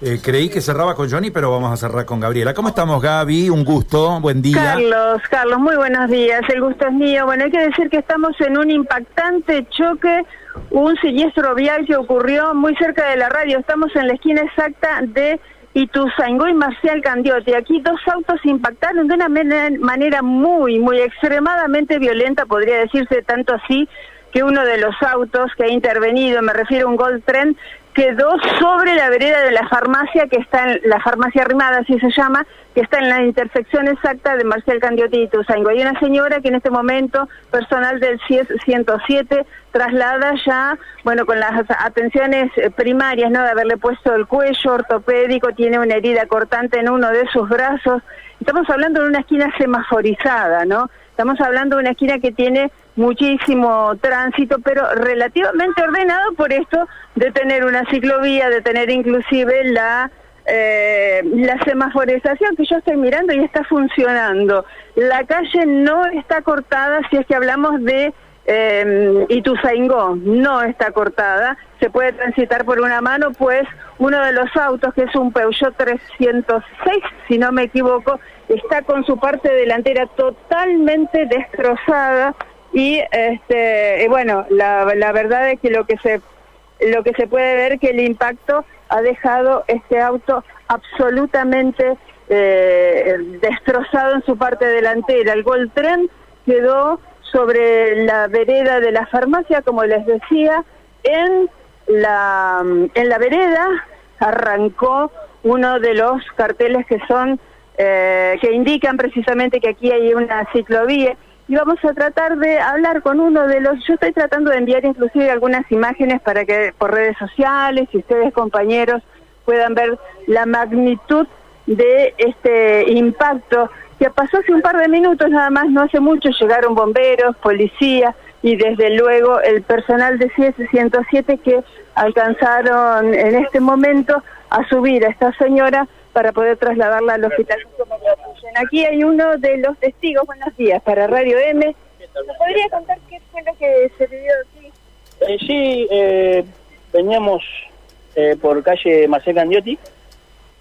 Eh, creí que cerraba con Johnny, pero vamos a cerrar con Gabriela. ¿Cómo estamos, Gaby? Un gusto, buen día. Carlos, Carlos, muy buenos días. El gusto es mío. Bueno, hay que decir que estamos en un impactante choque, un siniestro vial que ocurrió muy cerca de la radio. Estamos en la esquina exacta de Ituzaingó y Marcial Candiotti. Aquí dos autos impactaron de una manera muy, muy extremadamente violenta, podría decirse tanto así que uno de los autos que ha intervenido, me refiero a un Gold Trend, quedó sobre la vereda de la farmacia que está en la farmacia arrimada, así se llama, que está en la intersección exacta de Marcial Candiotti y Tuzango. Hay una señora que en este momento, personal del CIES 107, traslada ya, bueno, con las atenciones eh, primarias, ¿no? De haberle puesto el cuello ortopédico, tiene una herida cortante en uno de sus brazos. Estamos hablando de una esquina semaforizada, ¿no? Estamos hablando de una esquina que tiene muchísimo tránsito, pero relativamente ordenado por esto de tener una ciclovía, de tener inclusive la eh, la semaforización que yo estoy mirando y está funcionando. La calle no está cortada si es que hablamos de eh, Ituzaingó, no está cortada. Se puede transitar por una mano, pues uno de los autos, que es un Peugeot 306, si no me equivoco, está con su parte delantera totalmente destrozada y este bueno la, la verdad es que lo que se lo que se puede ver que el impacto ha dejado este auto absolutamente eh, destrozado en su parte delantera. El Gold Tren quedó sobre la vereda de la farmacia, como les decía, en la, en la vereda arrancó uno de los carteles que son eh, que indican precisamente que aquí hay una ciclovía y vamos a tratar de hablar con uno de los, yo estoy tratando de enviar inclusive algunas imágenes para que por redes sociales y ustedes compañeros puedan ver la magnitud de este impacto que pasó hace un par de minutos nada más, no hace mucho, llegaron bomberos, policía y desde luego el personal de CIES 107 que alcanzaron en este momento a subir a esta señora para poder trasladarla al hospital. Aquí hay uno de los testigos, buenos días, para Radio M. ¿Me podría contar qué fue lo que se vivió aquí? Eh, sí, eh, veníamos eh, por calle Marcel Candiotti,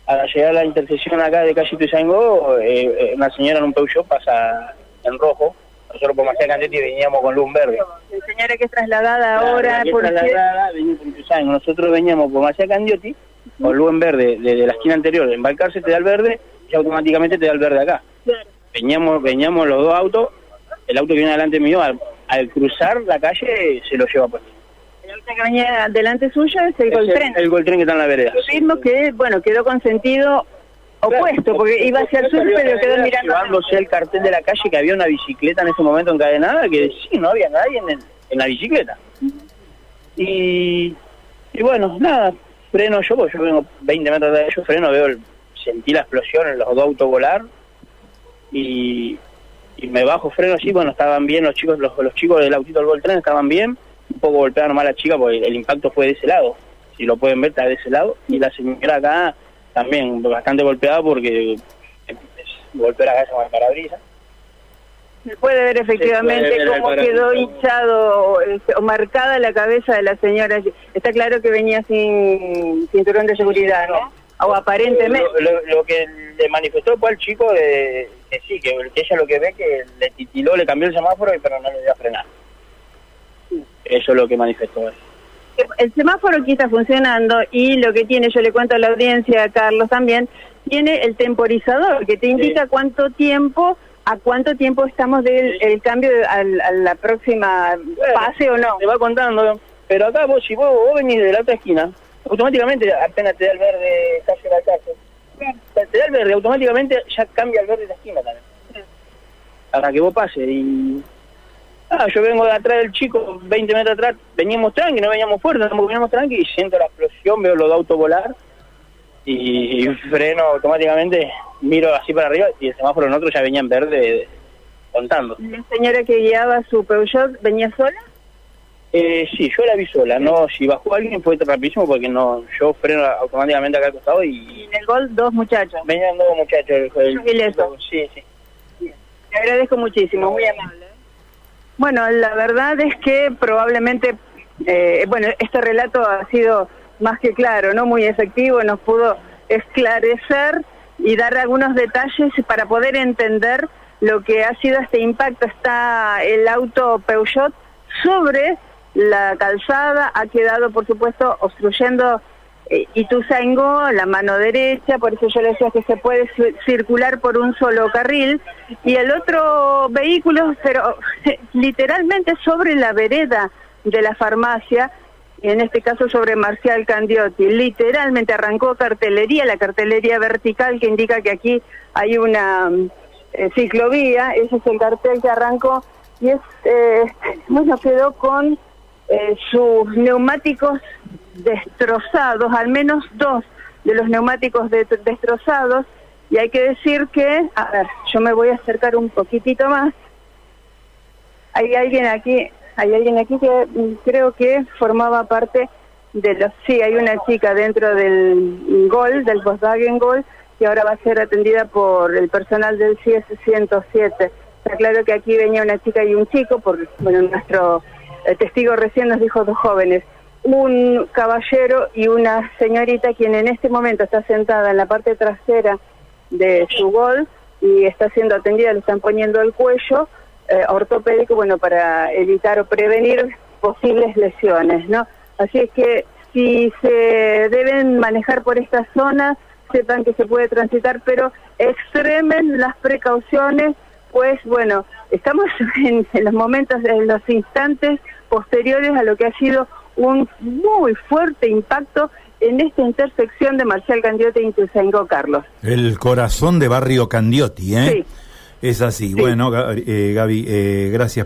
a llegar a la intersección acá de calle Tuizango, eh, una señora en un Peugeot pasa en rojo, nosotros por Marcel Candiotti veníamos con luz verde. La señora que es trasladada ahora por trasladada, por nosotros veníamos por Marcel Candiotti, con luz en verde desde la esquina anterior, embarcarse te da el verde y automáticamente te da el verde acá. Veníamos, veníamos los dos autos, el auto que viene delante mío, al, cruzar la calle se lo lleva puesto. El auto que venía delante suyo es el Goltren. El Goltren que está en la vereda. El mismo que, bueno, quedó con sentido opuesto, porque iba hacia el sur, pero quedó mirando... Llevándose el cartel de la calle que había una bicicleta en ese momento encadenada, que sí, no había nadie en, en la bicicleta. Y, y bueno, nada, freno yo, porque yo vengo 20 metros de ellos, freno, veo el, sentí la explosión en los dos autos volar y, y me bajo freno así, bueno, estaban bien los chicos, los, los chicos del autito del tren estaban bien, un poco golpeada nomás la chica porque el impacto fue de ese lado, si lo pueden ver está de ese lado, y la señora acá también bastante golpeada porque golpeó la cabeza con el parabrisas. Se puede ver efectivamente cómo quedó hinchado este, o marcada la cabeza de la señora. Está claro que venía sin cinturón de seguridad, ¿no? O aparentemente. Lo, que le manifestó fue al chico de, que sí, que, ella lo que ve que le titiló, le cambió el semáforo, pero no le dio a frenar. Eso es lo que manifestó él. El semáforo aquí está funcionando y lo que tiene, yo le cuento a la audiencia, a Carlos también, tiene el temporizador que te indica cuánto tiempo ¿A cuánto tiempo estamos del el cambio a, la próxima pase o no? Te va contando, pero acá vos, si vos, venís de la otra esquina, automáticamente apenas te da el verde calle la calle. Te da el verde, automáticamente ya cambia el verde de la esquina también. Para que vos pases y... Ah, yo vengo de atrás del chico, 20 metros atrás, veníamos tranqui, no veníamos fuerte, veníamos tranqui y siento la explosión, veo los autos volar y, freno automáticamente, miro así para arriba y el semáforo en otro ya venía en verde contando. ¿La señora que guiaba su Peugeot venía sola? Eh, sí, yo la vi sola, no, si bajó alguien fue rapidísimo porque no, yo freno automáticamente acá al costado y... ¿Y en el gol dos muchachos? Venían dos muchachos. El, el, sí, sí. Te agradezco muchísimo, muy amable. Bueno, la verdad es que probablemente, eh, bueno, este relato ha sido más que claro, no muy efectivo, nos pudo esclarecer y dar algunos detalles para poder entender lo que ha sido este impacto. Está el auto Peugeot sobre la calzada, ha quedado, por supuesto, obstruyendo eh, Ituzaingó, la mano derecha, por eso yo le decía que se puede circular por un solo carril, y el otro vehículo, pero literalmente sobre la vereda de la farmacia, en este caso sobre Marcial Candiotti, literalmente arrancó cartelería, la cartelería vertical que indica que aquí hay una eh, ciclovía, ese es el cartel que arrancó, y es, eh, bueno, quedó con eh, sus neumáticos destrozados, al menos dos de los neumáticos destrozados, y hay que decir que, a ver, yo me voy a acercar un poquitito más. Hay alguien aquí, hay alguien aquí que mm, creo que formaba parte de los, sí, hay una chica dentro del Gol, del Volkswagen Gol, que ahora va a ser atendida por el personal del CIES 107. Está claro que aquí venía una chica y un chico, por, bueno, nuestro testigo recién nos dijo dos jóvenes un caballero y una señorita quien en este momento está sentada en la parte trasera de su gol y está siendo atendida, le están poniendo el cuello eh, ortopédico, bueno, para evitar o prevenir posibles lesiones, ¿no? Así es que si se deben manejar por esta zona, sepan que se puede transitar, pero extremen las precauciones, pues bueno, estamos en, en los momentos, en los instantes posteriores a lo que ha sido un muy fuerte impacto en esta intersección de Marcial Candiotti y Ituzaingó, Carlos. El corazón de Barrio Candiotti, ¿eh? Sí. Es así. Bueno, eh, Gaby, eh, gracias. Por